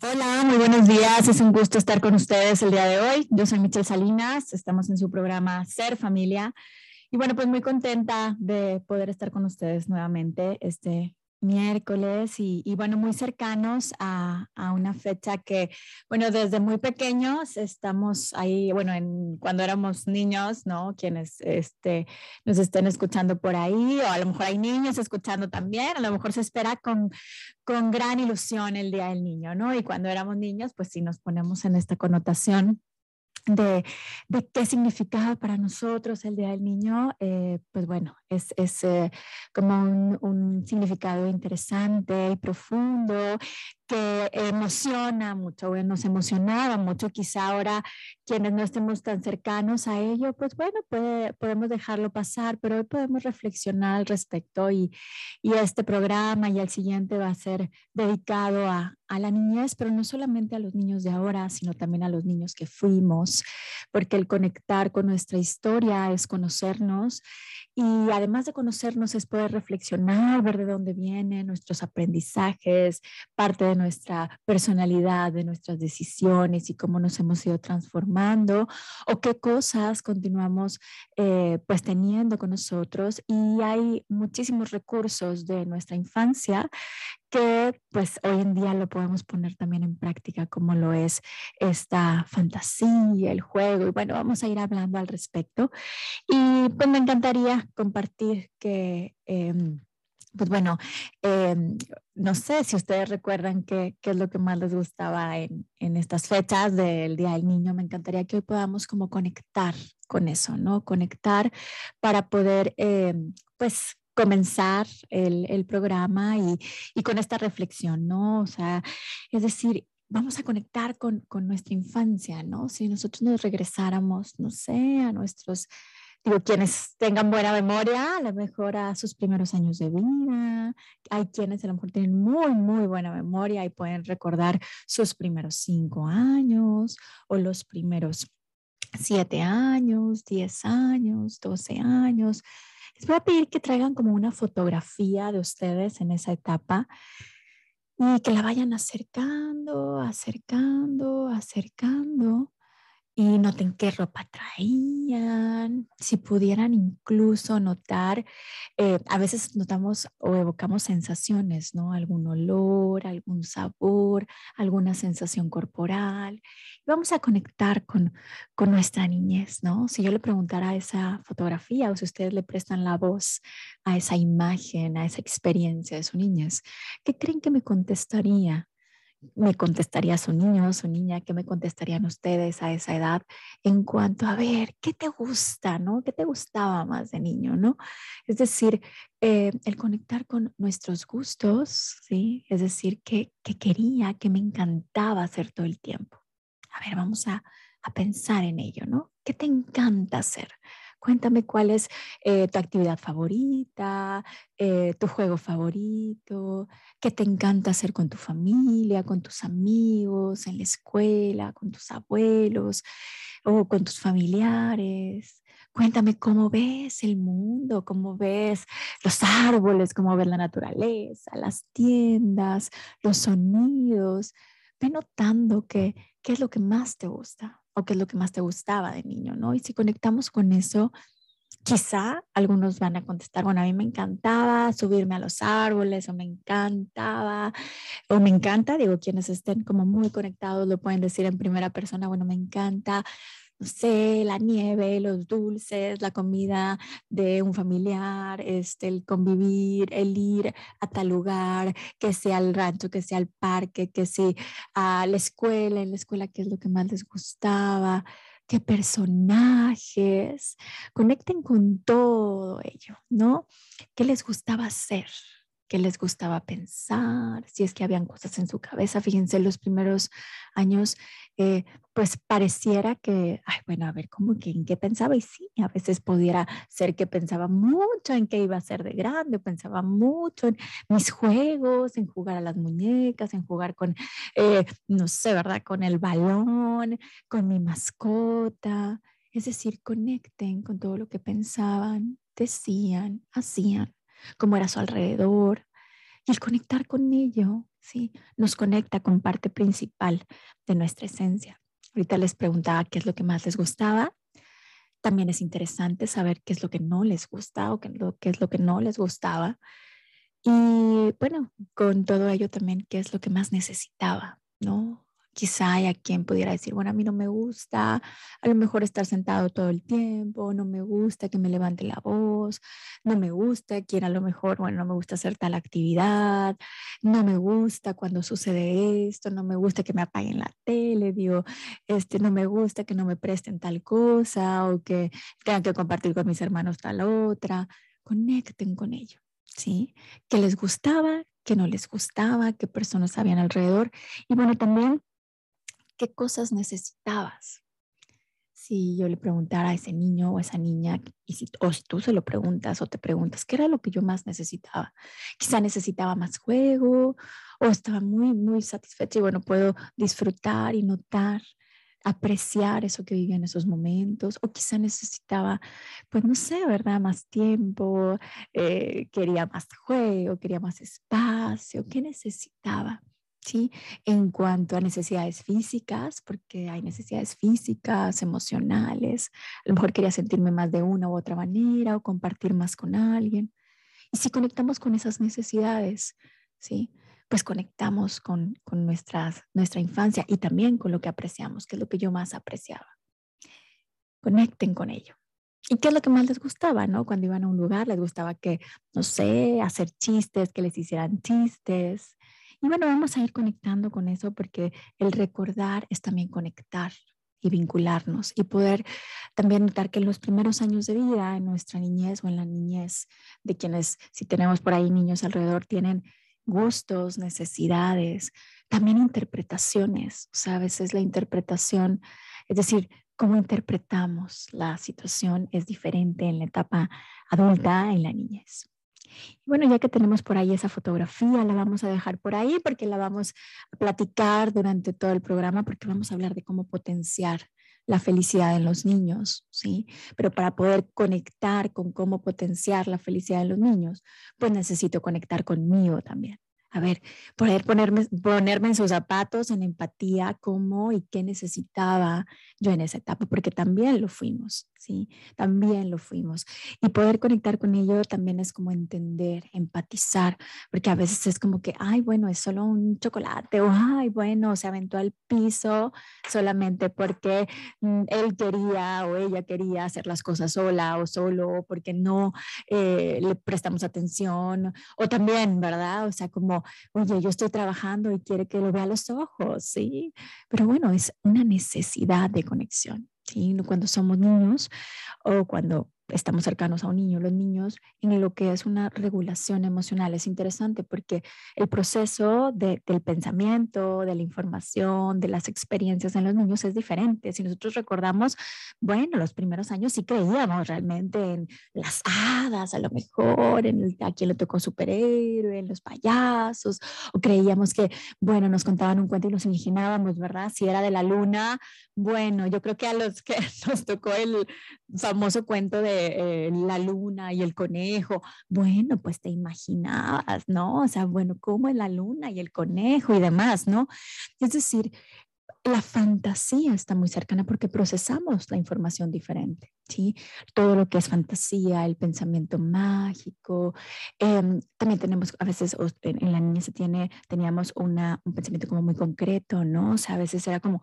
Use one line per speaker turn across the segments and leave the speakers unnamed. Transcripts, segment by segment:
Hola, muy buenos días. Es un gusto estar con ustedes el día de hoy. Yo soy Michelle Salinas. Estamos en su programa Ser Familia. Y bueno, pues muy contenta de poder estar con ustedes nuevamente este miércoles y, bueno, muy cercanos a, una fecha que, bueno, desde muy pequeños estamos ahí, bueno, en, cuando éramos niños, ¿no? Quienes este, nos estén escuchando por ahí, o a lo mejor hay niños escuchando también, a lo mejor se espera con, con gran ilusión el Día del Niño, ¿no? Y cuando éramos niños, pues sí nos ponemos en esta connotación de, qué significaba para nosotros el Día del Niño, eh, pues bueno, es, es eh, como un, un, significado interesante y profundo que emociona mucho, nos emocionaba mucho, quizá ahora quienes no estemos tan cercanos a ello, pues bueno, podemos dejarlo pasar, pero hoy podemos reflexionar al respecto y, y, este programa y el siguiente va a ser dedicado a, a la niñez, pero no solamente a los niños de ahora, sino también a los niños que fuimos, porque el conectar con nuestra historia es conocernos y además de conocernos es poder reflexionar, ver de dónde vienen nuestros aprendizajes, parte de nuestra personalidad, de nuestras decisiones y cómo nos hemos ido transformando o qué cosas continuamos eh, pues teniendo con nosotros. Y hay muchísimos recursos de nuestra infancia que pues hoy en día lo podemos poner también en práctica como lo es esta fantasía, el juego y bueno, vamos a ir hablando al respecto y pues me encantaría compartir que em, pues bueno, em, no sé si ustedes recuerdan qué, qué, es lo que más les gustaba en, en, estas fechas del Día del Niño. Me encantaría que hoy podamos como conectar con eso, ¿no? Conectar para poder, em, pues, comenzar el, el programa y, y, con esta reflexión, ¿no? O sea, es decir, vamos a conectar con, con nuestra infancia, ¿no? Si nosotros nos regresáramos, no sé, a nuestros digo, quienes tengan buena memoria, a lo mejor a sus primeros años de vida. Hay quienes a lo mejor tienen muy, muy buena memoria y pueden recordar sus primeros cinco años o los primeros siete años, diez años, doce años. Les voy a pedir que traigan como una fotografía de ustedes en esa etapa y que la vayan acercando, acercando, acercando y noten qué ropa traían, si pudieran incluso notar, eh, a veces notamos o evocamos sensaciones, ¿no? Algún olor, algún sabor, alguna sensación corporal. vamos a conectar con, con nuestra niñez, ¿no? Si yo le preguntara a esa fotografía o si ustedes le prestan la voz a esa imagen, a esa experiencia de su niñez, ¿qué creen que me contestaría? Me contestaría su niño, su niña, qué me contestarían ustedes a esa edad en cuanto a ver, ¿qué te gusta, no? ¿Qué te gustaba más de niño, no? Es decir, eh, el conectar con nuestros gustos, ¿sí? Es decir, ¿qué, quería, qué me encantaba hacer todo el tiempo. A ver, vamos a, a pensar en ello, ¿no? ¿Qué te encanta hacer? Cuéntame cuál es eh, tu actividad favorita, eh, tu juego favorito, qué te encanta hacer con tu familia, con tus amigos, en la escuela, con tus abuelos o con tus familiares. Cuéntame cómo ves el mundo, cómo ves los árboles, cómo ves la naturaleza, las tiendas, los sonidos. Ve notando qué es lo que más te gusta o qué es lo que más te gustaba de niño, ¿no? Y si conectamos con eso, quizá algunos van a contestar, bueno, a mí me encantaba subirme a los árboles o me encantaba, o me encanta, digo, quienes estén como muy conectados lo pueden decir en primera persona, bueno, me encanta no sé, la nieve, los dulces, la comida de un familiar, este, el convivir, el ir a tal lugar, que sea al rancho, que sea al parque, que sea a la escuela, en la escuela qué es lo que más les gustaba, qué personajes, conecten con todo ello, ¿no? ¿Qué les gustaba hacer? Qué les gustaba pensar, si es que habían cosas en su cabeza. Fíjense, los primeros años, eh, pues pareciera que, ay, bueno, a ver, ¿cómo que en qué pensaba? Y sí, a veces pudiera ser que pensaba mucho en qué iba a ser de grande, pensaba mucho en mis juegos, en jugar a las muñecas, en jugar con, eh, no sé, ¿verdad? Con el balón, con mi mascota. Es decir, conecten con todo lo que pensaban, decían, hacían cómo era su alrededor. Y el conectar con ello, ¿sí? Nos conecta con parte principal de nuestra esencia. Ahorita les preguntaba qué es lo que más les gustaba. También es interesante saber qué es lo que no les gusta o qué, qué es lo que no les gustaba. Y bueno, con todo ello también qué es lo que más necesitaba, ¿no? Quizá hay a quien pudiera decir, bueno, a mí no me gusta a lo mejor estar sentado todo el tiempo, no me gusta que me levante la voz, no me gusta quien a lo mejor, bueno, no me gusta hacer tal actividad, no me gusta cuando sucede esto, no me gusta que me apaguen la tele, digo, este, no me gusta que no me presten tal cosa o que tengan que compartir con mis hermanos tal otra. Conecten con ello, ¿sí? Que les gustaba, que no les gustaba, qué personas habían alrededor. Y bueno, también qué cosas necesitabas. Si yo le preguntara a ese niño o a esa niña, y si, o si tú se lo preguntas o te preguntas, ¿qué era lo que yo más necesitaba? Quizá necesitaba más juego o estaba muy, muy satisfecha y bueno, puedo disfrutar y notar apreciar eso que vivía en esos momentos, o quizá necesitaba, pues no sé, ¿verdad? Más tiempo, eh, quería más juego, quería más espacio, ¿qué necesitaba? En cuanto a necesidades físicas, porque hay necesidades físicas, emocionales, a lo mejor quería sentirme más de una u otra manera o compartir más con alguien. Y si conectamos con esas necesidades, ¿sí? Pues conectamos con, con nuestras, nuestra infancia y también con lo que apreciamos, que es lo que yo más apreciaba. Conecten con ello. ¿Y qué es lo que más les gustaba, no? Cuando iban a un lugar, les gustaba que, no sé, hacer chistes, que les hicieran chistes, y bueno, vamos a ir conectando con eso porque el recordar es también conectar y vincularnos y poder también notar que en los primeros años de vida, en nuestra niñez o en la niñez de quienes, si tenemos por ahí niños alrededor, tienen gustos, necesidades, también interpretaciones. O sea, a veces la interpretación, es decir, cómo interpretamos la situación es diferente en la etapa adulta, en la niñez. Bueno, ya que tenemos por ahí esa fotografía, la vamos a dejar por ahí porque la vamos a platicar durante todo el programa porque vamos a hablar de cómo potenciar la felicidad en los niños, ¿sí? Pero para poder conectar con cómo potenciar la felicidad en los niños, pues necesito conectar conmigo también. A ver, poder ponerme, ponerme en sus zapatos, en empatía, cómo y qué necesitaba yo en esa etapa, porque también lo fuimos, ¿sí? También lo fuimos. Y poder conectar con ello también es como entender, empatizar, porque a veces es como que, ay, bueno, es solo un chocolate, o ay, bueno, se aventó al piso solamente porque mm, él quería o ella quería hacer las cosas sola o solo, porque no eh, le prestamos atención, o también, ¿verdad? O sea, como oye, yo estoy trabajando y quiere que lo vea los ojos, ¿sí? Pero bueno, es una necesidad de conexión, ¿sí? Cuando somos niños o cuando estamos cercanos a un niño, los niños, en lo que es una regulación emocional. Es interesante porque el proceso del pensamiento, de la información, de las experiencias en los niños es diferente. Si nosotros recordamos, bueno, los primeros años sí creíamos realmente en las hadas, a lo mejor, en el, a quien le tocó superhéroe, en los payasos, o creíamos que, bueno, nos contaban un cuento y nos imaginábamos, ¿verdad? Si era de la luna, bueno, yo creo que a los que nos tocó el famoso cuento de eh, la luna y el conejo. Bueno, pues te imaginabas, ¿no? O sea, bueno, ¿cómo es la luna y el conejo y demás, ¿no? Es decir, la fantasía está muy cercana porque procesamos la información diferente. ¿sí? Todo lo que es fantasía, el pensamiento mágico. Em, también tenemos, a veces en, la niña se tiene, teníamos una, un pensamiento como muy concreto, ¿no? O sea, a veces era como,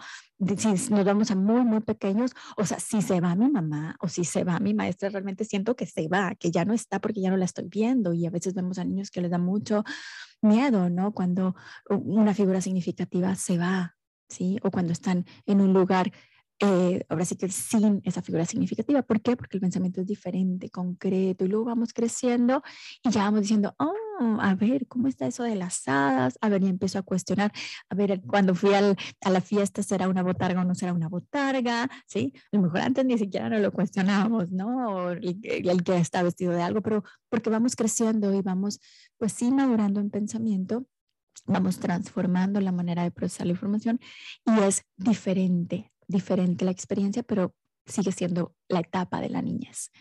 si nos vamos a muy, muy pequeños, o sea, si se va mi mamá o si se va mi maestra, realmente siento que se va, que ya no está porque ya no la estoy viendo. Y a veces vemos a niños que les da mucho miedo, ¿no? Cuando una figura significativa se va, ¿sí? O cuando están en un lugar eh, ahora sí que sin esa figura significativa. ¿Por qué? Porque el pensamiento es diferente, concreto, y luego vamos creciendo y ya vamos diciendo, oh, a ver, ¿cómo está eso de las hadas? A ver, y empiezo a cuestionar, a ver, cuando fui a la fiesta, ¿será una botarga o no será una botarga? ¿Sí? A lo mejor antes ni siquiera no lo cuestionábamos, ¿no? O el, el que está vestido de algo, pero porque vamos creciendo y vamos, pues sí, madurando en pensamiento, vamos transformando la manera de procesar la información y es diferente diferente la experiencia, pero sigue siendo la etapa de la niñez.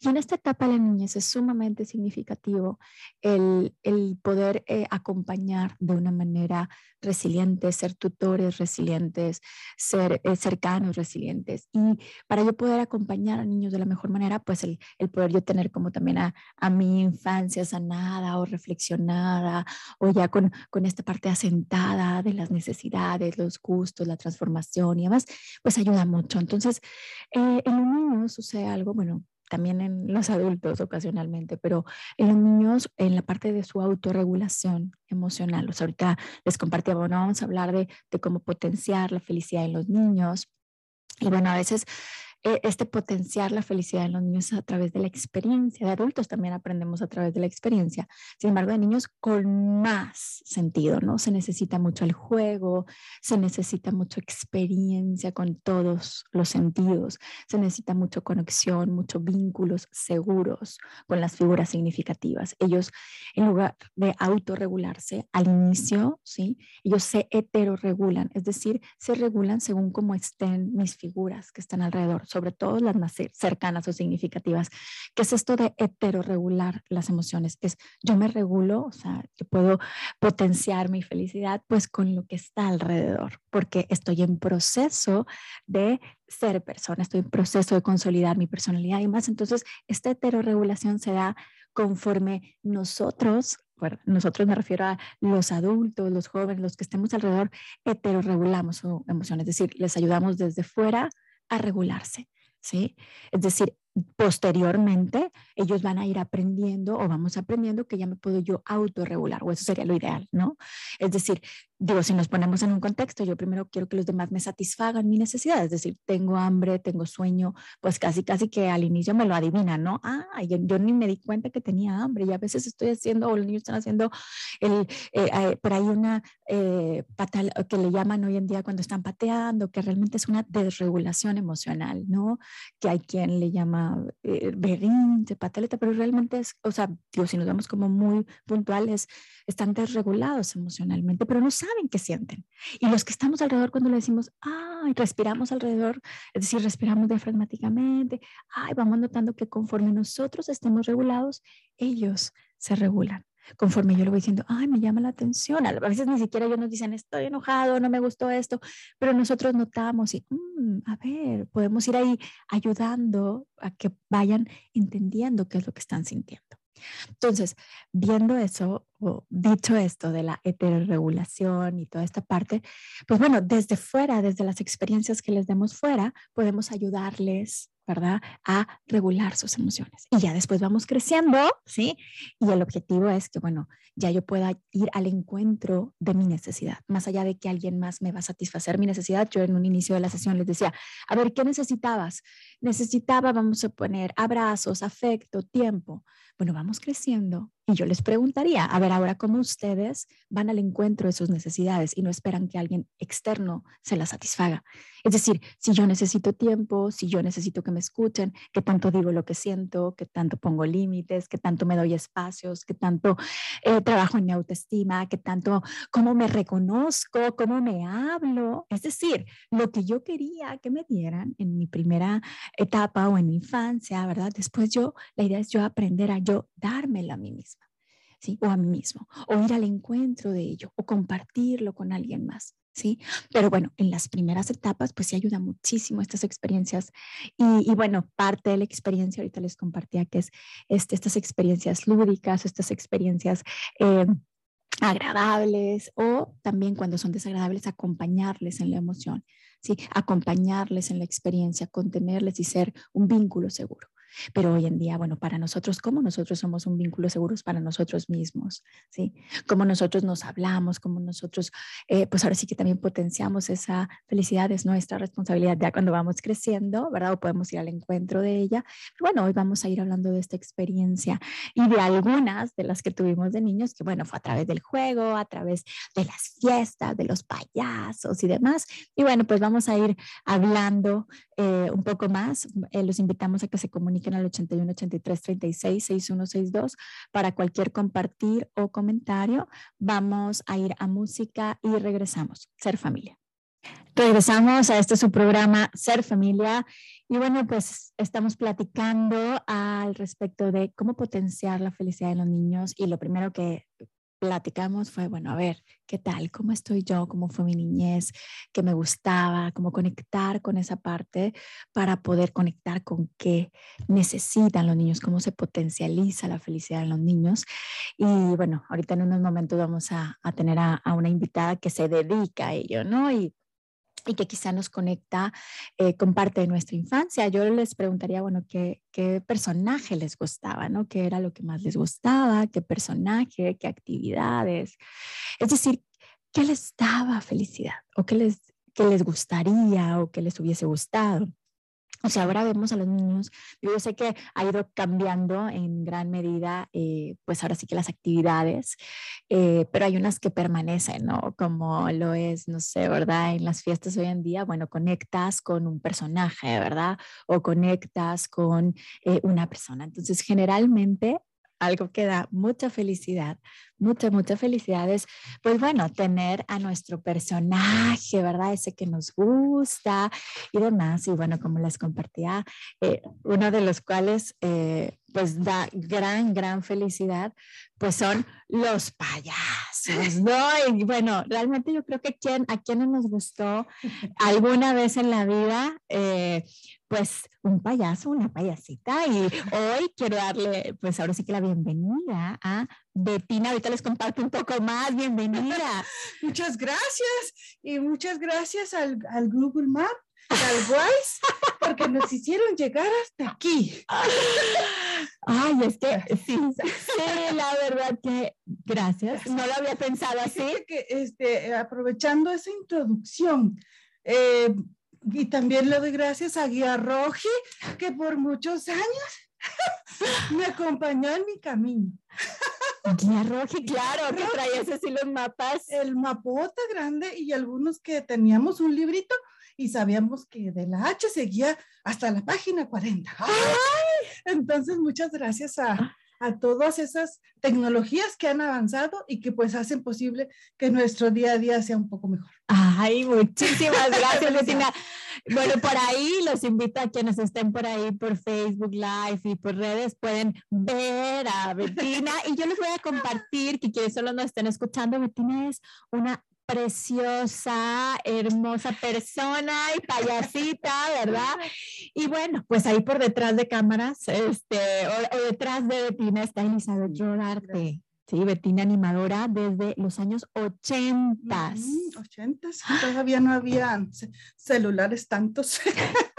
Y en esta etapa de la niñez es sumamente significativo el, el poder eh, acompañar de una manera resiliente, ser tutores resilientes, ser eh, cercanos resilientes. Y para yo poder acompañar a niños de la mejor manera, pues el, el poder yo tener como también a, a, mi infancia sanada o reflexionada o ya con, con esta parte asentada de las necesidades, los gustos, la transformación y demás, pues ayuda mucho. Entonces, eh, niño sucede algo, bueno, también en los adultos ocasionalmente, pero en los niños, en la parte de su autorregulación emocional. O sea, ahorita les compartía, bueno, vamos a hablar de, de cómo potenciar la felicidad en los niños. Y bueno, a veces este potenciar la felicidad en los niños a través de la experiencia. De adultos también aprendemos a través de la experiencia. Sin embargo, de niños con más sentido, ¿no? Se necesita mucho el juego, se necesita mucha experiencia con todos los sentidos, se necesita mucho conexión, muchos vínculos seguros con las figuras significativas. Ellos, en lugar de autorregularse al inicio, ¿sí? Ellos se heteroregulan, es decir, se regulan según cómo estén mis figuras que están alrededor sobre todo las más cercanas o significativas. ¿Qué es esto de heteroregular las emociones? Es yo me regulo, o sea, yo puedo potenciar mi felicidad pues con lo que está alrededor, porque estoy en proceso de ser persona, estoy en proceso de consolidar mi personalidad y más. Entonces, esta heteroregulación se da conforme nosotros bueno, nosotros me refiero a los adultos, los jóvenes, los que estemos alrededor, heteroregulamos su emoción, es decir, les ayudamos desde fuera a regularse, ¿sí? Es decir, posteriormente ellos van a ir aprendiendo o vamos aprendiendo que ya me puedo yo autorregular, o eso sería lo ideal, ¿no? Es decir, digo, si nos ponemos en un contexto, yo primero quiero que los demás me satisfagan mi necesidad, es decir, tengo hambre, tengo sueño, pues casi, casi que al inicio me lo adivinan, ¿no? Ah, yo, ni me di cuenta que tenía hambre y a veces estoy haciendo, o los niños están haciendo, el, eh, eh, por ahí una eh, que le llaman hoy en día cuando están pateando, que realmente es una desregulación emocional, ¿no? Que hay quien le llama eh, berrinche, pataleta, pero realmente es, o sea, digo, si nos vemos como muy puntuales, están desregulados emocionalmente, pero no saben qué sienten. Y los que estamos alrededor cuando le decimos, ay, respiramos alrededor, es decir, respiramos diafragmáticamente, ay, vamos notando que conforme nosotros estemos regulados, ellos se regulan conforme yo le voy diciendo, ay, me llama la atención. A veces ni siquiera ellos nos dicen, estoy enojado, no me gustó esto, pero nosotros notamos y, mm, a ver, podemos ir ahí ayudando a que vayan entendiendo qué es lo que están sintiendo. Entonces, viendo eso, dicho esto de la heteroregulación y toda esta parte, pues bueno, desde fuera, desde las experiencias que les demos fuera, podemos ayudarles ¿verdad? A regular sus emociones. Y ya después vamos creciendo, ¿sí? Y el objetivo es que, bueno, ya yo pueda ir al encuentro de mi necesidad, más allá de que alguien más me va a satisfacer mi necesidad. Yo en un inicio de la sesión les decía, a ver, ¿qué necesitabas? Necesitaba, vamos a poner, abrazos, afecto, tiempo. Bueno, vamos creciendo y yo les preguntaría, a ver, ahora cómo ustedes van al encuentro de sus necesidades y no esperan que alguien externo se las satisfaga. Es decir, si yo necesito tiempo, si yo necesito que me escuchen, que tanto digo lo que siento, que tanto pongo límites, que tanto me doy espacios, que tanto eh, trabajo en mi autoestima, que tanto cómo me reconozco, cómo me hablo. Es decir, lo que yo quería que me dieran en mi primera etapa o en mi infancia, ¿verdad? Después yo, la idea es yo aprender a yo dármela a mí misma, O a mí mismo, o ir al encuentro de ello, o compartirlo con alguien más. ¿sí? Pero bueno, en las primeras etapas, pues sí ayuda muchísimo estas experiencias. Y, bueno, parte de la experiencia, ahorita les compartía que es este, estas experiencias lúdicas, estas experiencias... Eh, agradables o también cuando son desagradables acompañarles en la emoción, ¿sí? acompañarles en la experiencia, contenerles y ser un vínculo seguro. Pero hoy en día, bueno, para nosotros, ¿cómo nosotros somos un vínculo seguro para nosotros mismos? ¿Sí? Cómo nosotros nos hablamos, cómo nosotros, eh, pues ahora sí que también potenciamos esa felicidad, es nuestra responsabilidad ya cuando vamos creciendo, ¿verdad? O podemos ir al encuentro de ella. bueno, hoy vamos a ir hablando de esta experiencia y de algunas de las que tuvimos de niños, que bueno, fue a través del juego, a través de las fiestas, de los payasos y demás. Y bueno, pues vamos a ir hablando eh, un poco más. Eh, los invitamos a que se comuniquen en al 81 83 36 6162 para cualquier compartir o comentario. Vamos a ir a música y regresamos. Ser familia. Regresamos a este su programa Ser Familia Y bueno, pues estamos platicando al respecto de cómo potenciar la felicidad de los niños y lo primero que platicamos fue, bueno, a ver, ¿qué tal? ¿Cómo estoy yo? ¿Cómo fue mi niñez? ¿Qué me gustaba? ¿Cómo conectar con esa parte para poder conectar con qué necesitan los niños? ¿Cómo se potencializa la felicidad de los niños? Y bueno, ahorita en unos momentos vamos a, tener a, a, una invitada que se dedica a ello, ¿no? Y que quizá nos conecta eh, con parte de nuestra infancia. Yo les preguntaría, bueno, ¿qué, ¿qué, personaje les gustaba, ¿no? ¿Qué era lo que más les gustaba? ¿Qué personaje? ¿Qué actividades? Es decir, ¿qué les daba felicidad? ¿O qué les, qué les gustaría o qué les hubiese gustado? O sea, ahora vemos a los niños, yo sé que ha ido cambiando en gran medida, eh, pues ahora sí que las actividades, eh, pero hay unas que permanecen, ¿no? Como lo es, no sé, ¿verdad? En las fiestas hoy en día, bueno, conectas con un personaje, ¿verdad? O conectas con eh, una persona. Entonces, generalmente algo que da mucha felicidad, mucha, mucha felicidad es, pues bueno, tener a nuestro personaje, ¿verdad? Ese que nos gusta y demás. Y bueno, como les compartía, eh, uno de los cuales eh, pues da gran, gran felicidad, pues son los payasos, ¿no? Y bueno, realmente yo creo que quien, a quienes nos gustó alguna vez en la vida, eh, pues un payaso, una payasita. Y hoy quiero darle, pues ahora sí que la bienvenida a Betina. Ahorita les comparto un poco más. Bienvenida.
muchas gracias. Y muchas gracias al, al Google Map al Wise, porque nos hicieron llegar hasta aquí.
Ay, es que sí, sí, la verdad que gracias. No lo había pensado así.
Que, este, aprovechando esa introducción, eh, y también le doy gracias a Guía Roji, que por muchos años me acompañó en mi camino.
Guía Roji, claro, que traías así los mapas.
El mapota grande y algunos que teníamos un librito y sabíamos que de la H seguía hasta la página 40. Entonces, muchas gracias a, a todas esas tecnologías que han avanzado y que pues hacen posible que nuestro día a día sea un poco mejor.
Ay, muchísimas gracias, Bettina. Bueno, por ahí los invito a quienes estén por ahí por Facebook Live y por redes, pueden ver a Bettina y yo les voy a compartir que quienes solo nos estén escuchando, Bettina es una preciosa, hermosa persona y payasita, ¿verdad? Y bueno, pues ahí por detrás de cámaras, este, o, detrás de Betina está Elizabeth Rodarte. Sí, Betina animadora desde los años 80.
80, todavía no había celulares tantos.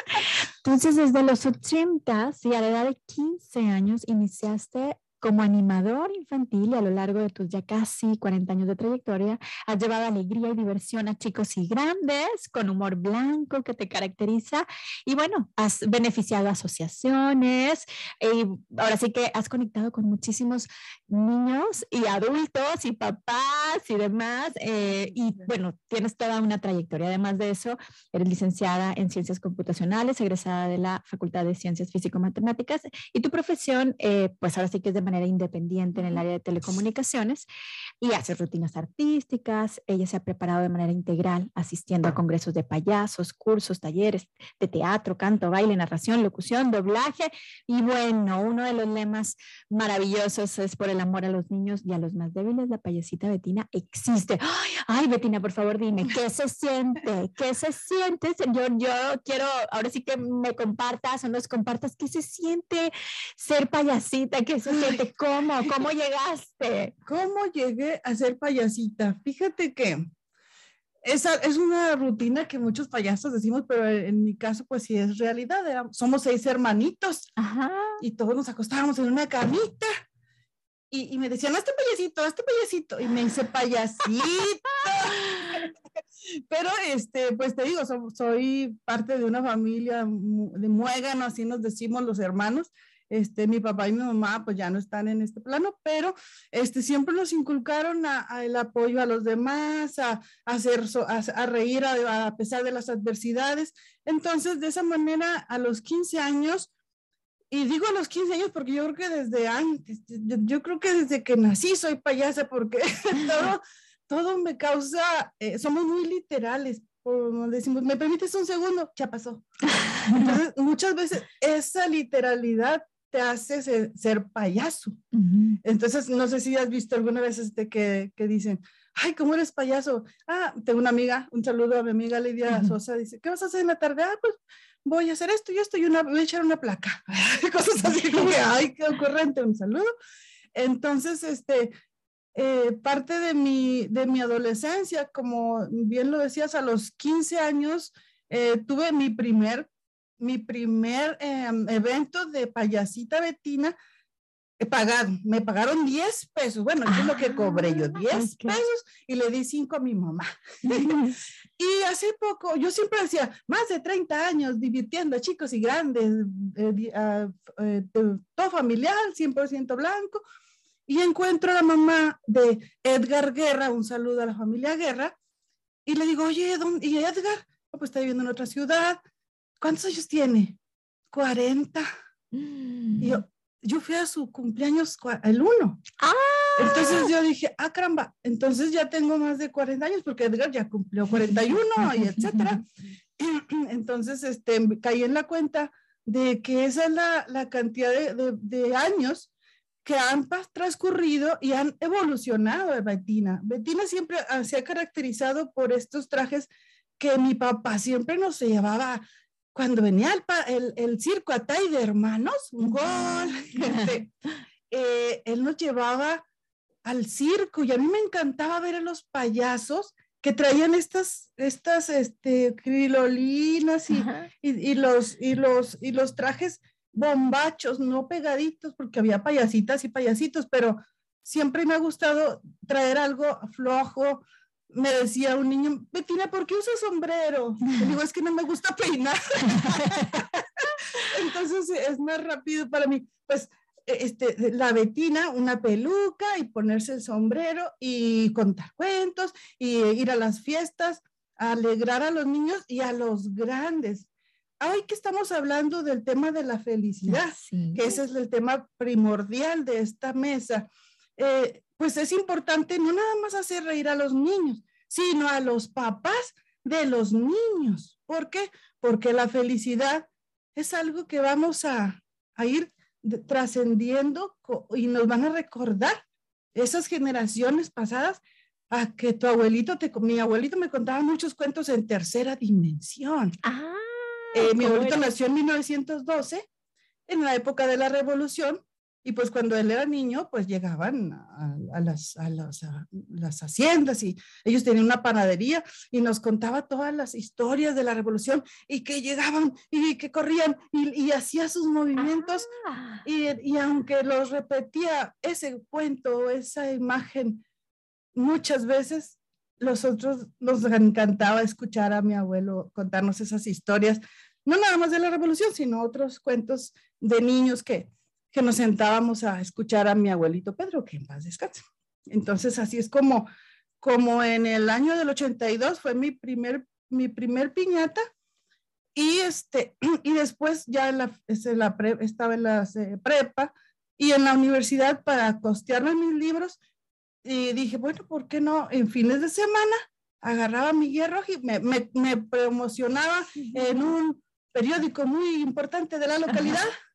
Entonces, desde los 80 y a la edad de 15 años iniciaste como animador infantil y a lo largo de tus ya casi 40 años de trayectoria, has llevado alegría y diversión a chicos y grandes con humor blanco que te caracteriza y bueno, has beneficiado asociaciones y ahora sí que has conectado con muchísimos niños y adultos y papás y demás eh, y bueno, tienes toda una trayectoria. Además de eso, eres licenciada en Ciencias Computacionales, egresada de la Facultad de Ciencias Físico-Matemáticas y tu profesión, eh, pues ahora sí que es de manera independiente en el área de telecomunicaciones y hace rutinas artísticas. Ella se ha preparado de manera integral asistiendo a congresos de payasos, cursos, talleres de teatro, canto, baile, narración, locución, doblaje. Y bueno, uno de los lemas maravillosos es por el amor a los niños y a los más débiles. La payasita Betina existe. Ay, ay Betina, por favor, dime, ¿qué se siente? ¿Qué se siente? Yo, yo quiero, ahora sí que me compartas o nos compartas, ¿qué se siente ser payasita? ¿Qué se siente ¿Cómo? ¿Cómo llegaste?
¿Cómo llegué a ser payasita? Fíjate que esa es una rutina que muchos payasos decimos, pero en mi caso, pues sí es realidad. somos seis hermanitos y todos nos acostábamos en una camita y, y me decían, este payasito, este payasito, y me hice payasito. pero este, pues te digo, soy parte de una familia de muégano, así nos decimos los hermanos. Este, mi papá y mi mamá pues ya no están en este plano, pero este, siempre nos inculcaron a, el apoyo a los demás, a, hacer, a, reír a, pesar de las adversidades. Entonces, de esa manera, a los 15 años, y digo a los 15 años porque yo creo que desde antes, yo, creo que desde que nací soy payasa porque todo, todo me causa, eh, somos muy literales, decimos, ¿me permites un segundo? Ya pasó. Entonces, muchas veces esa literalidad te hace ser, payaso. Entonces, no sé si has visto alguna vez este que, que dicen, ay, ¿cómo eres payaso? Ah, tengo una amiga, un saludo a mi amiga Lidia Sosa, dice, ¿qué vas a hacer en la tarde? Ah, pues voy a hacer esto y esto y una, voy a echar una placa. Cosas así como ay, qué ocurrente, un saludo. Entonces, este, eh, parte de mi, de mi adolescencia, como bien lo decías, a los 15 años eh, tuve mi primer, mi primer em, evento de payasita betina pagado, me pagaron 10 pesos, bueno, es lo que cobré yo, 10 ah, pesos y le di 5 a mi mamá. y hace poco, yo siempre decía, más de 30 años divirtiendo a chicos y grandes, eh, ah, eh, todo familiar, 100% blanco, y encuentro a la mamá de Edgar Guerra, un saludo a la familia Guerra, y le digo, oye, ¿y Edgar? Oh, pues está viviendo en otra ciudad, ¿cuántos años tiene? 40. Y yo, yo fui a su cumpleaños el 1. Ah. Entonces yo dije, ah, caramba, entonces ya tengo más de 40 años porque Edgar ya cumplió 41 y etcétera. Entonces, este, caí en la cuenta de que esa es la, la cantidad de, de, años que han transcurrido y han evolucionado de Betina. Betina siempre se ha caracterizado por estos trajes que mi papá siempre nos llevaba cuando venía el, el, circo Atay de hermanos, un gol, este, eh, él nos llevaba al circo y a mí me encantaba ver a los payasos que traían estas, estas este, crilolinas y, y, los, y, los, y los trajes bombachos, no pegaditos, porque había payasitas y payasitos, pero siempre me ha gustado traer algo flojo, me decía un niño, Betina, ¿por qué usas sombrero? Le digo, es que no me gusta peinar. Entonces es más rápido para mí. Pues este, la Betina, una peluca y ponerse el sombrero y contar cuentos y ir a las fiestas, alegrar a los niños y a los grandes. Hoy que estamos hablando del tema de la felicidad, que ese es el tema primordial de esta mesa. Eh, pues es importante no nada más hacer reír a los niños, sino a los papás de los niños. ¿Por qué? Porque la felicidad es algo que vamos a, ir trascendiendo y nos van a recordar esas generaciones pasadas a que tu abuelito, te, mi abuelito me contaba muchos cuentos en tercera dimensión. Ah, eh, mi abuelito nació en 1912, en la época de la revolución, y pues cuando él era niño, pues llegaban a, las, a, las, haciendas y ellos tenían una panadería y nos contaba todas las historias de la revolución y que llegaban y que corrían y, hacía sus movimientos. Ah. Y, y, aunque los repetía ese cuento, esa imagen, muchas veces nosotros nos encantaba escuchar a mi abuelo contarnos esas historias, no nada más de la revolución, sino otros cuentos de niños que que nos sentábamos a escuchar a mi abuelito Pedro, que en paz descanse. Entonces, así es como, como en el año del 82 fue mi primer, mi primer piñata. Y, este, y después ya en la, la estaba en la prepa y en la universidad para costearme mis libros. Y dije, bueno, ¿por qué no? En fines de semana agarraba mi hierro y me, me, me promocionaba en un periódico muy importante de la localidad.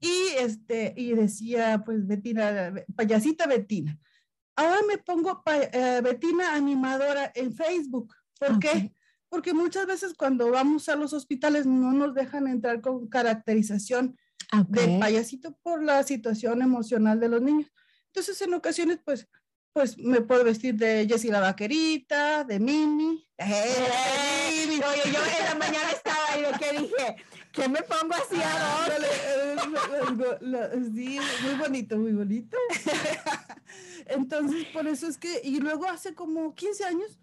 Y, este, y decía, pues, Betina, payasita Betina. Ahora me pongo eh, Betina animadora en Facebook. ¿Por qué? Porque muchas veces cuando vamos a los hospitales no nos dejan entrar con caracterización de payasito por la situación emocional de los niños. Entonces, en ocasiones, pues, pues me puedo vestir de Jessie la vaquerita, de Mimi.
¡Eh, Oye, yo en la mañana estaba ahí, ¿qué dije? ¿Qué me pongo así a
Sí, muy bonito, muy bonito. Entonces, por eso es que, y luego hace como 15 años,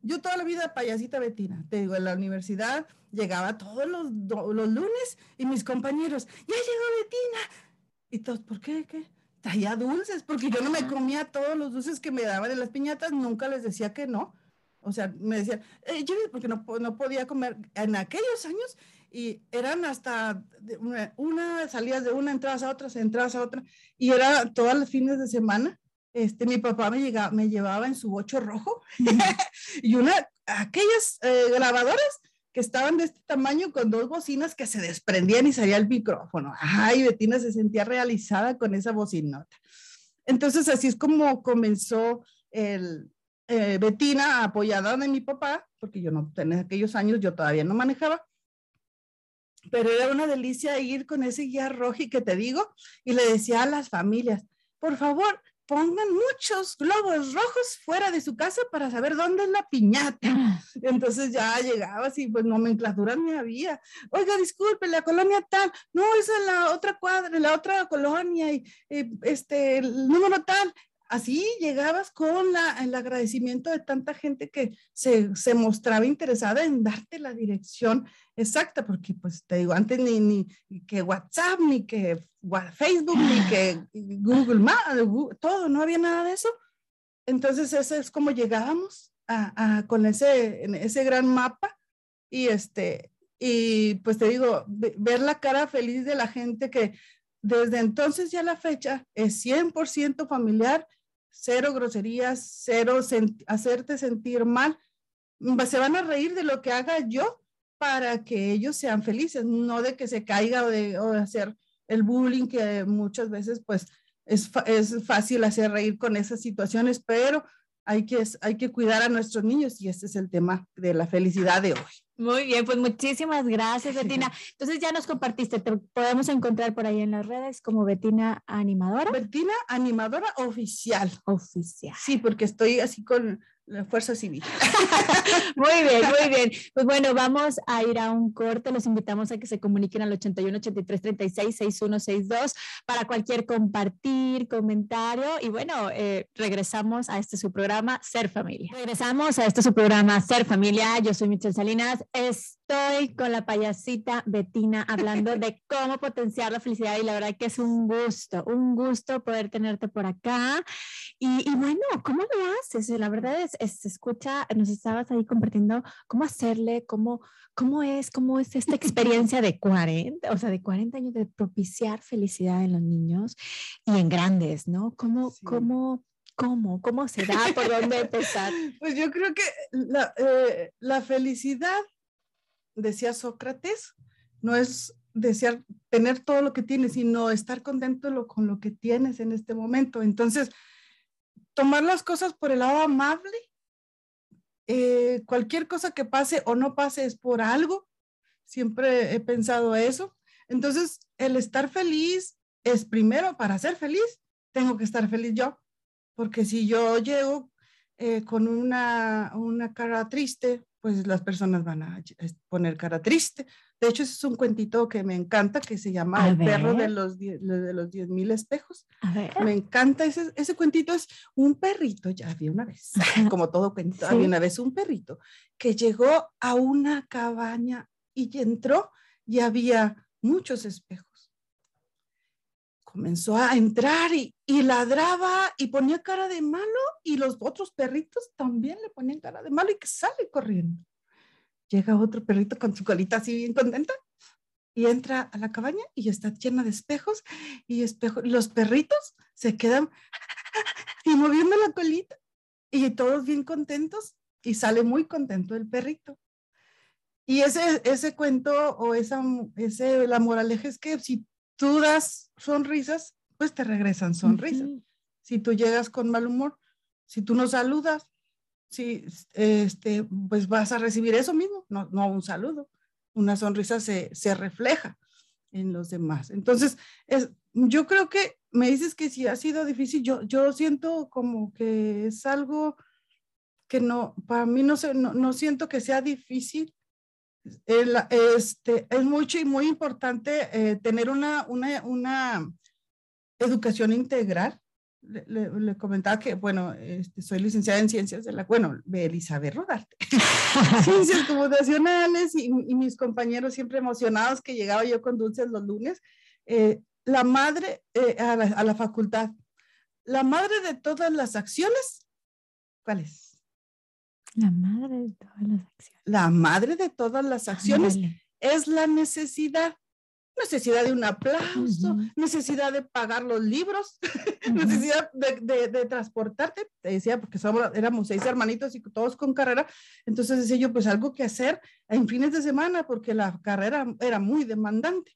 yo toda la vida payasita Betina, te digo, en la universidad llegaba todos los, los lunes y mis compañeros, ya llegó Betina. Y todos, ¿por qué? ¿Qué? Traía dulces, porque yo no me comía todos los dulces que me daban en las piñatas, nunca les decía que no. O sea, me decían, eh, yo porque no, no podía comer en aquellos años y eran hasta una, salías de una, entradas a otra, entradas a otra, y era todos los fines de semana. Este, mi papá me, llegaba, me llevaba en su bocho rojo y una aquellas eh, grabadoras que estaban de este tamaño con dos bocinas que se desprendían y salía el micrófono. Ay, Betina se sentía realizada con esa bocinota. Entonces, así es como comenzó el, eh, Betina, apoyada de mi papá, porque yo no, en aquellos años yo todavía no manejaba, pero era una delicia ir con ese guía rojo y que te digo, y le decía a las familias, por favor, pongan muchos globos rojos fuera de su casa para saber dónde es la piñata. Entonces ya llegabas y pues nomenclatura ni había. Oiga, disculpe, la colonia tal, no, esa es la otra cuadra, la otra colonia y, este, el número tal así llegabas con la, el agradecimiento de tanta gente que se, se, mostraba interesada en darte la dirección exacta, porque pues te digo, antes ni, ni que WhatsApp, ni que Facebook, ni que Google Maps, todo, no había nada de eso. Entonces, eso es como llegábamos a, a, con ese, ese gran mapa y este, y pues te digo, ver la cara feliz de la gente que desde entonces ya la fecha es 100% familiar, cero groserías, cero hacerte sentir mal. Se van a reír de lo que haga yo para que ellos sean felices, no de que se caiga o de, hacer el bullying que muchas veces pues es, es fácil hacer reír con esas situaciones, pero hay que, hay que cuidar a nuestros niños y este es el tema de la felicidad de hoy.
Muy bien, pues muchísimas gracias, Betina. Entonces ya nos compartiste, te podemos encontrar por ahí en las redes como Betina Animadora.
Betina Animadora Oficial.
Oficial.
Sí, porque estoy así con la Fuerza Civil.
muy bien, muy bien. Pues bueno, vamos a ir a un corte. Los invitamos a que se comuniquen al 81 83 36 6162 para cualquier compartir, comentario. Y bueno, eh, regresamos a este su programa Ser Familia. Regresamos a este su programa Ser Familia. Yo soy Michelle Salinas. Estoy con la payasita Betina hablando de cómo potenciar la felicidad y la verdad que es un gusto, un gusto poder tenerte por acá. Y, y bueno, ¿cómo lo haces? La verdad es se escucha, nos estabas ahí compartiendo cómo hacerle, cómo, cómo es, cómo es esta experiencia de 40, o sea, de 40 años de propiciar felicidad en los niños y en grandes, ¿no? ¿Cómo, cómo, cómo, cómo se da, por dónde empezar?
Pues yo creo que la, eh, la felicidad, decía Sócrates, no es desear tener todo lo que tienes, sino estar contento con lo que tienes en este momento. Entonces, tomar las cosas por el lado amable. Eh, cualquier cosa que pase o no pase es por algo. Siempre he pensado eso. Entonces, el estar feliz es primero, para ser feliz, tengo que estar feliz yo. Porque si yo llego eh, con una, una cara triste, pues las personas van a poner cara triste. De hecho, ese es un cuentito que me encanta, que se llama El perro de los, de los 10 mil espejos. Me encanta ese, ese cuentito, es un perrito, ya había una vez, como todo cuento, había una vez un perrito que llegó a una cabaña y entró y había muchos espejos. Comenzó a entrar y, y ladraba y ponía cara de malo y los otros perritos también le ponían cara de malo y que sale corriendo. Llega otro perrito con su colita así bien contenta y entra a la cabaña y está llena de espejos y espejos. Los perritos se quedan y moviendo la colita y todos bien contentos y sale muy contento el perrito. Y ese, ese cuento o esa, ese, la moraleja es que si tú das sonrisas, pues te regresan sonrisas. Si tú llegas con mal humor, si tú no saludas, si, este, pues vas a recibir eso mismo, no, no un saludo. Una sonrisa se, se refleja en los demás. Entonces, es, yo creo que me dices que si ha sido difícil, yo, yo siento como que es algo que no, para mí no, sé, no, no siento que sea difícil. El, este, es mucho y muy importante eh, tener una, una, una educación integral. Le, comentaba que, bueno, este, soy licenciada en ciencias de la, bueno, de Elizabeth Rodarte, ciencias computacionales y, y, mis compañeros siempre emocionados que llegaba yo con dulces los lunes. Eh, la madre eh, a, la, a, la, facultad, la madre de todas las acciones, ¿cuál es?
La madre de todas las acciones.
La madre de todas las acciones es la necesidad. Necesidad de un aplauso, necesidad de pagar los libros, necesidad de, de, transportarte, te decía, porque somos, éramos seis hermanitos y todos con carrera, entonces decía yo, pues algo que hacer en fines de semana, porque la carrera era muy demandante.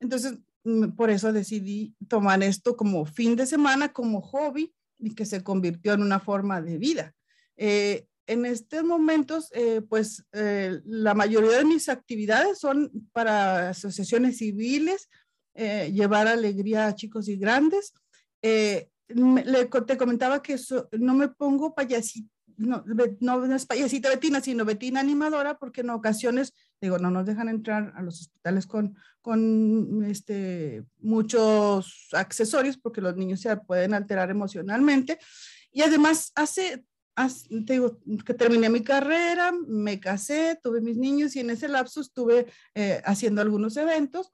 Entonces, mm, por eso decidí tomar esto como fin de semana, como hobby, y que se convirtió en una forma de vida. Eh, en estos momentos, eh, pues eh, la mayoría de mis actividades son para asociaciones civiles, eh, llevar alegría a chicos y grandes. le, te comentaba que no me pongo payasita, no, no, es payasita Betina, sino Betina animadora, porque en ocasiones, digo, no nos dejan entrar a los hospitales con, con este, muchos accesorios, porque los niños se pueden alterar emocionalmente. Y además, hace te digo, que terminé mi carrera, me casé, tuve mis niños y en ese lapso estuve eh, haciendo algunos eventos,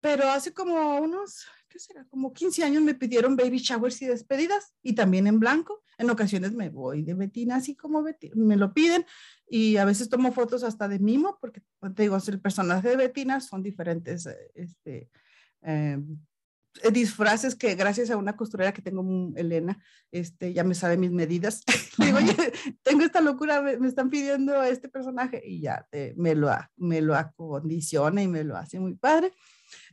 pero hace como unos, ¿qué será? Como 15 años me pidieron baby showers y despedidas y también en blanco. En ocasiones me voy de Betina así como me lo piden y a veces tomo fotos hasta de mimo porque te digo, el personaje de Betina son diferentes eh, este, eh, disfraces que gracias a una costurera que tengo, mm, Elena, este, ya me sabe mis medidas. digo, oye, tengo esta locura, me, están pidiendo este personaje y ya me, lo, me lo acondiciona y me lo hace muy padre.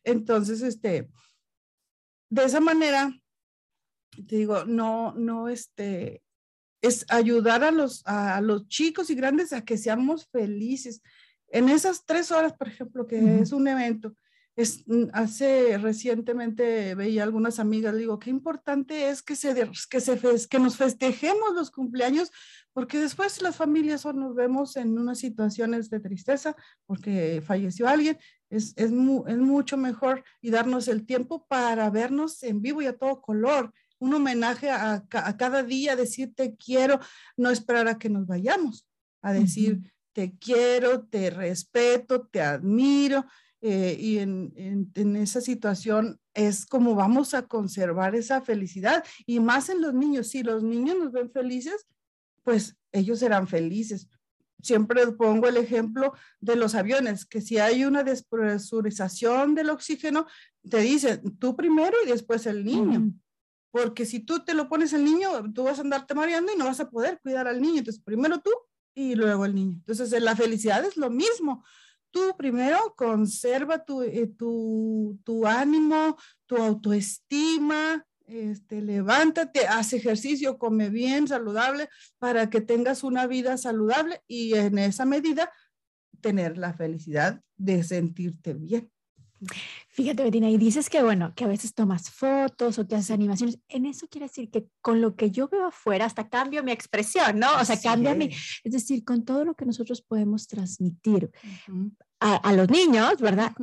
Entonces, este, de esa manera, te digo, no, no, este, es ayudar a los, a los chicos y grandes a que seamos felices. En esas tres horas, por ejemplo, que es un evento, Mm, hace recientemente veía algunas amigas, digo, qué importante es que, se, que, se, que nos festejemos los cumpleaños, porque después las familias o nos vemos en unas situaciones de tristeza porque falleció alguien, es, es, es mucho mejor y darnos el tiempo para vernos en vivo y a todo color, un homenaje a, a cada día, decir te quiero, no esperar a que nos vayamos, a decir te quiero, te respeto, te admiro eh, y en, en, esa situación es como vamos a conservar esa felicidad y más en los niños. Si los niños nos ven felices, pues ellos serán felices. Siempre pongo el ejemplo de los aviones, que si hay una despresurización del oxígeno, te dicen tú primero y después el niño. Porque si tú te lo pones el niño, tú vas a andarte mareando y no vas a poder cuidar al niño. Entonces, primero tú y luego el niño. Entonces, la felicidad es lo mismo tú primero conserva tu, eh, tu, tu, ánimo, tu autoestima, este, levántate, haz ejercicio, come bien, saludable, para que tengas una vida saludable y en esa medida tener la felicidad de sentirte bien.
Fíjate, Bettina, y dices que, bueno, que a veces tomas fotos o que haces animaciones. En eso quiere decir que con lo que yo veo afuera hasta cambio mi expresión, ¿no? O sea, cambia mi... Es decir, con todo lo que nosotros podemos transmitir a, los niños, ¿verdad?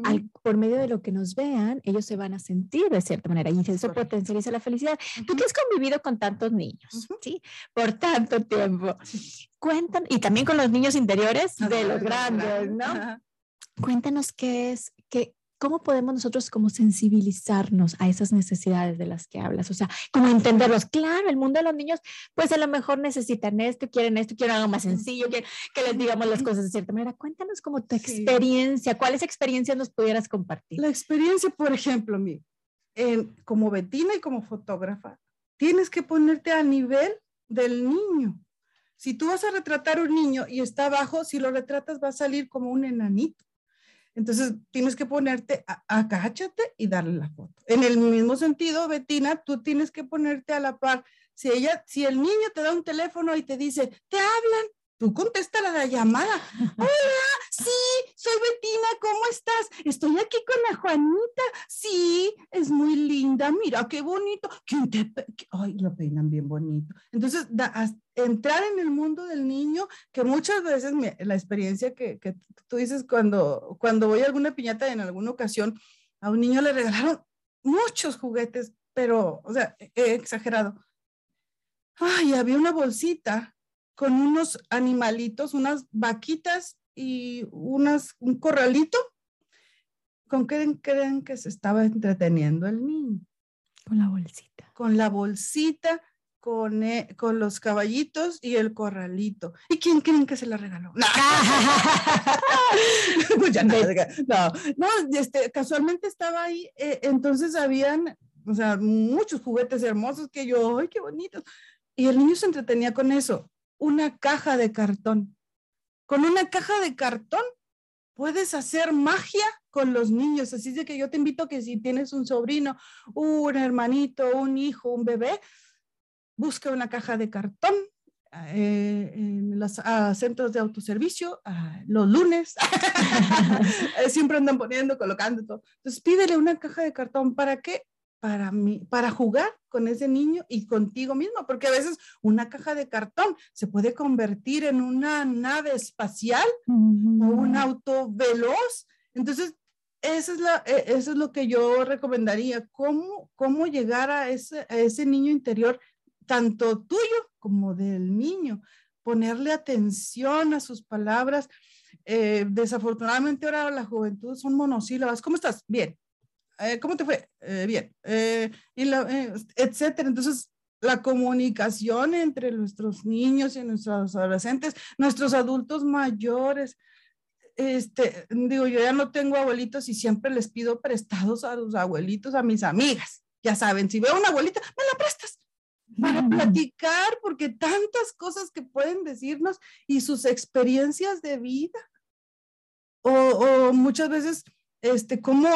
por medio de lo que nos vean, ellos se van a sentir de cierta manera y eso potencializa la felicidad. Tú que has convivido con tantos niños, ¿sí? Por tanto tiempo. Cuentan, y también con los niños interiores de los grandes, ¿no? Cuéntanos qué es, qué, ¿cómo podemos nosotros como sensibilizarnos a esas necesidades de las que hablas? O sea, como entenderlos. Claro, el mundo de los niños, pues a lo mejor necesitan esto, quieren esto, quieren algo más sencillo, que, que les digamos las cosas de cierta manera. Cuéntanos como tu experiencia, ¿cuáles experiencias nos pudieras compartir?
La experiencia, por ejemplo, mi, como Betina y como fotógrafa, tienes que ponerte a nivel del niño. Si tú vas a retratar un niño y está abajo, si lo retratas va a salir como un enanito. Entonces tienes que ponerte, agáchate y darle la foto. En el mismo sentido, Betina, tú tienes que ponerte a la par. Si ella, si el niño te da un teléfono y te dice, te hablan, Tú contesta la llamada. Hola, sí, soy Betina, ¿cómo estás? Estoy aquí con la Juanita. Sí, es muy linda. Mira qué bonito. ¿Quién te Ay, lo peinan bien bonito. Entonces, entrar en el mundo del niño, que muchas veces la experiencia que, que, tú dices cuando, cuando voy a alguna piñata en alguna ocasión, a un niño le regalaron muchos juguetes, pero, o sea, he exagerado. Ay, había una bolsita con unos animalitos, unas vaquitas y unas, un corralito. ¿Con qué creen que se estaba entreteniendo el niño?
Con la bolsita.
Con la bolsita, con, eh, con los caballitos y el corralito. ¿Y quién creen que se la regaló? ya nada. No, no, este, casualmente estaba ahí, eh, entonces habían, o sea, muchos juguetes hermosos que yo, ¡ay, qué bonitos! Y el niño se entretenía con eso, una caja de cartón. Con una caja de cartón puedes hacer magia con los niños. Así de que yo te invito que si tienes un sobrino, un hermanito, un hijo, un bebé, busca una caja de cartón, eh, en los centros de autoservicio los lunes. Eh, siempre andan poniendo, colocando todo. Entonces pídele una caja de cartón. ¿Para qué? Para, mí, para jugar con ese niño y contigo mismo, porque a veces una caja de cartón se puede convertir en una nave espacial o un auto veloz. Entonces, eso es, la, e, eso es lo que yo recomendaría, cómo, cómo llegar a ese, a ese niño interior tanto tuyo como del niño, ponerle atención a sus palabras. Eh, desafortunadamente ahora la juventud son monosílabas. ¿Cómo estás? Bien. Eh, ¿Cómo te fue? Eh, bien. y la, etcétera. Entonces, la comunicación entre nuestros niños y nuestros adolescentes, nuestros adultos mayores, este, digo, yo ya no tengo abuelitos y siempre les pido prestados a los abuelitos, a mis amigas. Ya saben, si veo una abuelita, me la prestas para platicar, porque tantas cosas que pueden decirnos y sus experiencias de vida. O, muchas veces, este, cómo,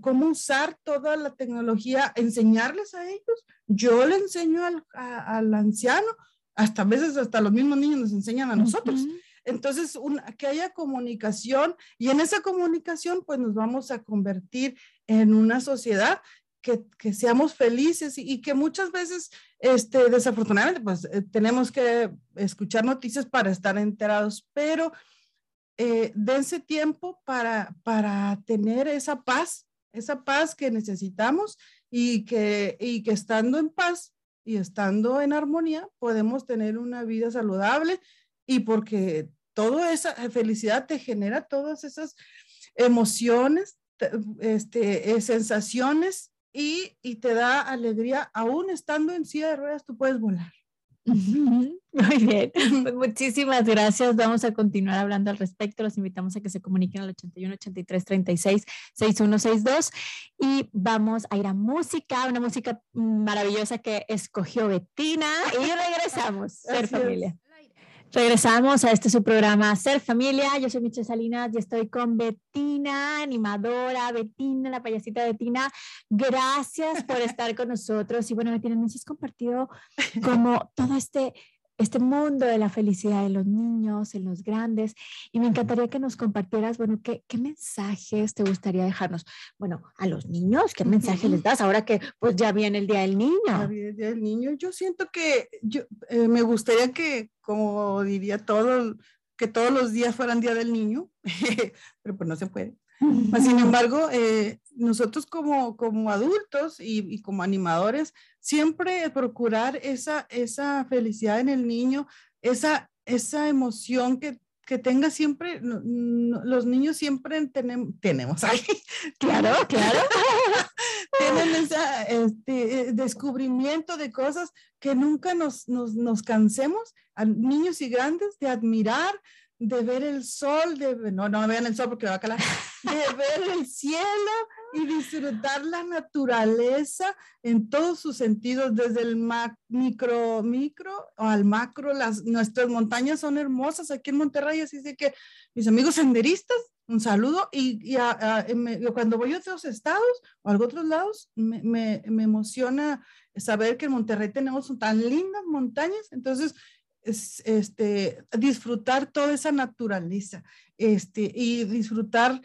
cómo usar toda la tecnología, enseñarles a ellos. Yo le enseño al, al anciano, hasta a veces hasta los mismos niños nos enseñan a nosotros. Entonces, que haya comunicación y en esa comunicación, pues nos vamos a convertir en una sociedad que, que seamos felices y, que muchas veces, este, desafortunadamente, pues eh, tenemos que escuchar noticias para estar enterados, pero eh, dense tiempo para, para tener esa paz, esa paz que necesitamos y que, y que estando en paz y estando en armonía podemos tener una vida saludable y porque toda esa felicidad te genera todas esas emociones, este, eh, sensaciones y, y, te da alegría, aún estando en silla de ruedas, tú puedes volar.
Muy bien, pues muchísimas gracias. Vamos a continuar hablando al respecto. Los invitamos a que se comuniquen al 81 83 36 6162 y vamos a ir a música, una música maravillosa que escogió Betina y regresamos. Ser familia. Regresamos a este su programa Ser Familia. Yo soy Michelle Salinas y estoy con Betina, animadora, Betina, la payasita Betina. Gracias por estar con nosotros. Y bueno, Betina, nos has compartido como todo este este mundo de la felicidad de los niños, en los grandes. Y me encantaría que nos compartieras, bueno, ¿qué, qué mensajes te gustaría dejarnos? Bueno, a los niños, ¿qué mensaje les das ahora que pues ya viene el Día del Niño? Ya
viene el Día del Niño. Yo siento que yo, eh, me gustaría que, como diría todo, que todos los días fueran Día del Niño, pero pues no se puede. Sin embargo, eh, nosotros como, como adultos y, y, como animadores, siempre procurar esa, esa felicidad en el niño, esa, esa emoción que, que tenga siempre, los niños siempre tenemos, tenemos ahí,
claro, claro,
tienen ese este, descubrimiento de cosas que nunca nos, nos, nos cansemos, a niños y grandes, de admirar, de ver el sol, de, no, no vean el sol porque va a calar, de ver el cielo y disfrutar la naturaleza en todos sus sentidos, desde el micro, micro al macro. Las, nuestras montañas son hermosas aquí en Monterrey, así que mis amigos senderistas, un saludo. Y, cuando voy a otros estados o a otros lados, me, me, me emociona saber que en Monterrey tenemos tan lindas montañas. Entonces, este, disfrutar toda esa naturaleza este, y disfrutar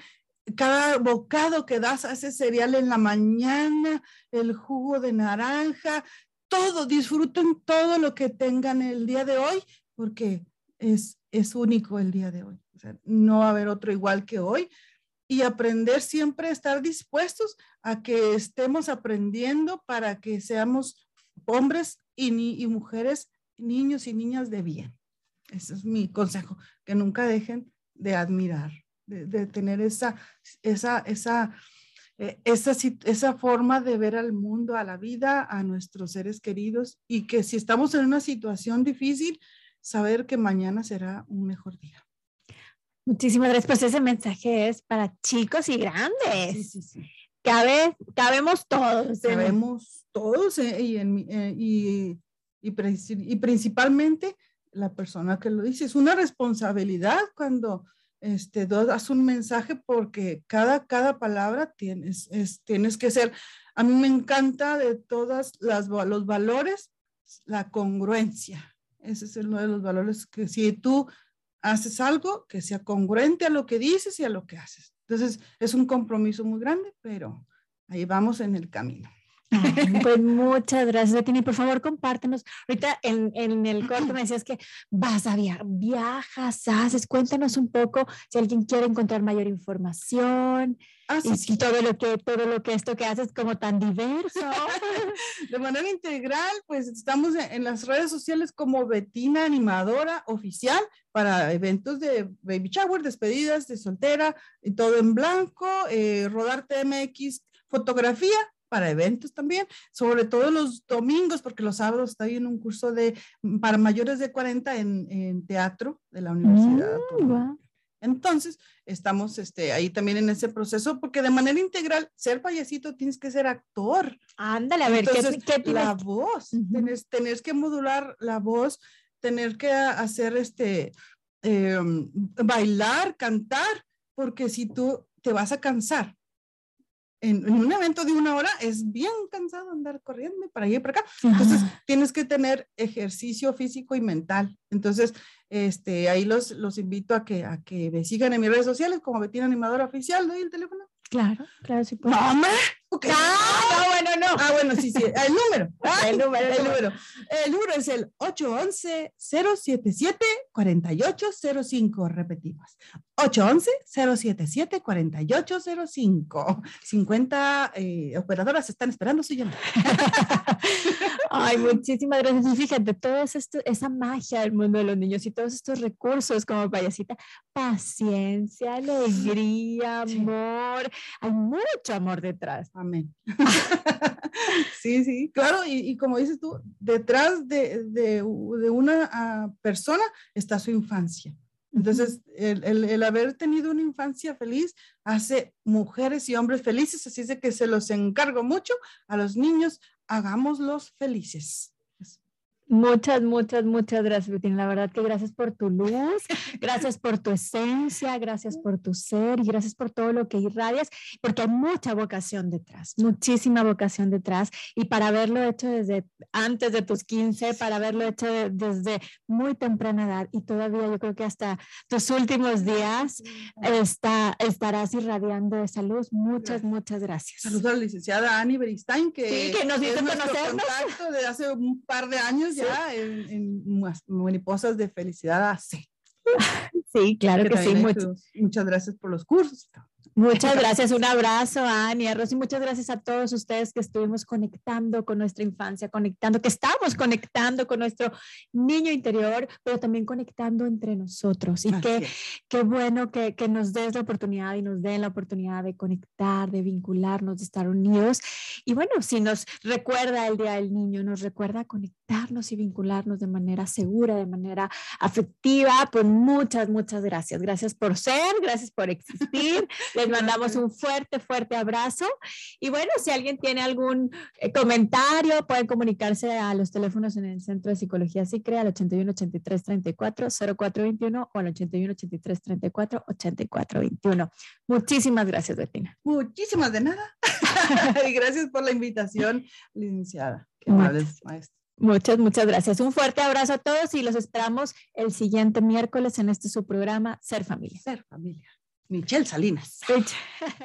cada bocado que das a ese cereal en la mañana, el jugo de naranja, todo, disfruten todo lo que tengan el día de hoy, porque es, es único el día de hoy. no va a haber otro igual que hoy. Y aprender siempre estar dispuestos a que estemos aprendiendo para que seamos hombres y, y mujeres niños y niñas de bien. Ese es mi consejo, que nunca dejen de admirar, de, tener esa, esa, esa, eh, esa, esa forma de ver al mundo, a la vida, a nuestros seres queridos y que si estamos en una situación difícil, saber que mañana será un mejor día.
Muchísimas gracias. Pues ese mensaje es para chicos y grandes. Sí, sí, sí. Cabe, cabemos todos.
Cabemos todos eh, y, en, eh, y, y, principalmente la persona que lo dice. Es una responsabilidad cuando este, das un mensaje porque cada, cada palabra tienes, es, tienes que ser. A mí me encanta de todas las los valores, la congruencia. Ese es uno de los valores que si tú haces algo que sea congruente a lo que dices y a lo que haces. Entonces, es un compromiso muy grande, pero ahí vamos en el camino.
Pues muchas gracias, Betty. Por favor, compártenos. Ahorita en, en, el corto me decías que vas a viajar, viajas, haces. Cuéntanos un poco si alguien quiere encontrar mayor información. Ah, y, todo lo que todo lo que esto que haces como tan diverso.
De manera integral, pues estamos en, las redes sociales como Betina Animadora Oficial para eventos de baby shower, despedidas de soltera, y todo en blanco, eh, Rodar TMX, fotografía para eventos también, sobre todo los domingos, porque los sábados estoy en un curso de para mayores de 40 en, en teatro de la universidad. Mm, entonces, estamos este, ahí también en ese proceso, porque de manera integral, ser payasito tienes que ser actor.
Ándale, a ver, Entonces,
¿qué, qué La voz, tienes, que modular la voz, tener que hacer este, em, bailar, cantar, porque si tú te vas a cansar en, un evento de una hora es bien cansado andar corriendo para allá y para acá. Entonces, tienes que tener ejercicio físico y mental. Entonces, este, ahí los, los invito a que, a que me sigan en mis redes sociales como Betina Animadora Oficial. ¿Doy el teléfono?
Claro, claro, sí
puedo. ¡No,
Ah, no, bueno, no.
Ah, bueno, sí, sí. El número. el número. El número. El número es el 811-077-4805. Repetimos. 811-077-4805. 50 eh, operadoras están esperando su llamada.
Ay, muchísimas gracias. Y fíjate, toda esa magia del mundo de los niños y todos estos recursos como payasita, paciencia, alegría, amor. Hay mucho amor detrás.
Amén. sí, sí, claro, y, como dices tú, detrás de, de, una ah, persona está su infancia. Entonces, el, el, haber tenido una infancia feliz hace mujeres y hombres felices, así es de que se los encargo mucho a los niños, hagámoslos felices.
Muchas, muchas, muchas gracias, Bettina. La verdad que gracias por tu luz, gracias por tu esencia, gracias por tu ser y gracias por todo lo que irradias, porque hay mucha vocación detrás, muchísima vocación detrás. Y para haberlo hecho desde antes de tus 15, para haberlo hecho desde muy temprana edad y todavía yo creo que hasta tus últimos días está, estarás irradiando esa luz. Muchas, muchas gracias.
Saludos a la licenciada Annie Beristain, que,
que nos hizo conocernos.
contacto de hace un par de años ya en, en mariposas de felicidad sí.
Sí, claro que, sí.
muchas gracias por los cursos.
Muchas gracias, un abrazo a Ani, a Rosy, muchas gracias a todos ustedes que estuvimos conectando con nuestra infancia, conectando, que estamos conectando con nuestro niño interior, pero también conectando entre nosotros. Y qué, qué bueno que, que, nos des la oportunidad y nos den la oportunidad de conectar, de vincularnos, de estar unidos. Y bueno, si nos recuerda el Día del Niño, nos recuerda conectarnos y vincularnos de manera segura, de manera afectiva, pues muchas, muchas gracias. Gracias por ser, gracias por existir. Les mandamos un fuerte, fuerte abrazo. Y bueno, si alguien tiene algún eh, comentario, pueden comunicarse a los teléfonos en el Centro de Psicología SICRE al 81 83 34 0421 o al 81 83 34 84 21. Muchísimas gracias, Bettina.
Muchísimas de nada. y gracias por la invitación, licenciada. Qué amables, maestra.
Muchas, muchas gracias. Un fuerte abrazo a todos y los esperamos el siguiente miércoles en este su programa Ser Familia.
Ser Familia. Michelle Salinas.